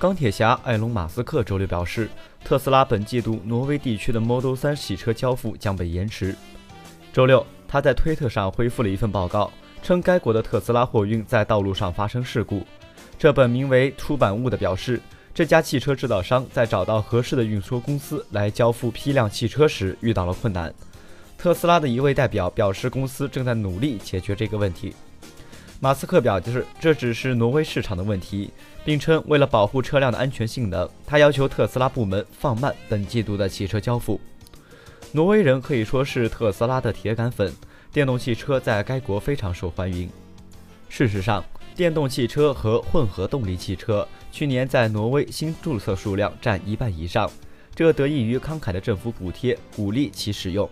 钢铁侠埃隆·马斯克周六表示，特斯拉本季度挪威地区的 Model 3洗车交付将被延迟。周六，他在推特上回复了一份报告，称该国的特斯拉货运在道路上发生事故。这本名为“出版物”的表示，这家汽车制造商在找到合适的运输公司来交付批量汽车时遇到了困难。特斯拉的一位代表表示，公司正在努力解决这个问题。马斯克表示，这只是挪威市场的问题，并称为了保护车辆的安全性能，他要求特斯拉部门放慢本季度的汽车交付。挪威人可以说是特斯拉的铁杆粉，电动汽车在该国非常受欢迎。事实上，电动汽车和混合动力汽车去年在挪威新注册数量占一半以上，这得益于慷慨的政府补贴，鼓励其使用。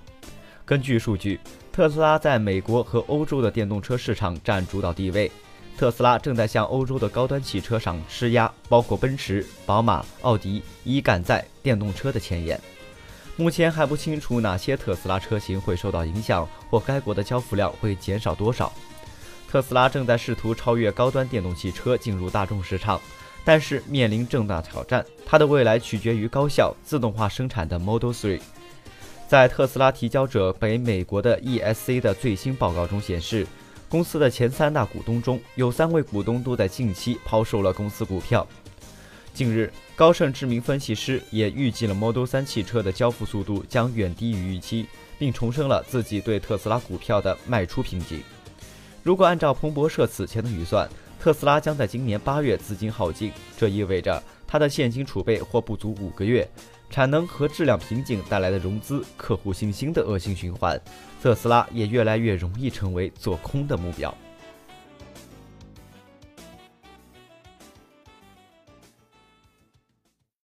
根据数据。特斯拉在美国和欧洲的电动车市场占主导地位。特斯拉正在向欧洲的高端汽车上施压，包括奔驰、宝马、奥迪，以赶在电动车的前沿。目前还不清楚哪些特斯拉车型会受到影响，或该国的交付量会减少多少。特斯拉正在试图超越高端电动汽车进入大众市场，但是面临重大挑战。它的未来取决于高效自动化生产的 Model 3。在特斯拉提交者北美国的 ESC 的最新报告中显示，公司的前三大股东中有三位股东都在近期抛售了公司股票。近日，高盛知名分析师也预计了 Model 3汽车的交付速度将远低于预期，并重申了自己对特斯拉股票的卖出评级。如果按照彭博社此前的预算，特斯拉将在今年八月资金耗尽，这意味着它的现金储备或不足五个月。产能和质量瓶颈带来的融资、客户信心的恶性循环，特斯拉也越来越容易成为做空的目标。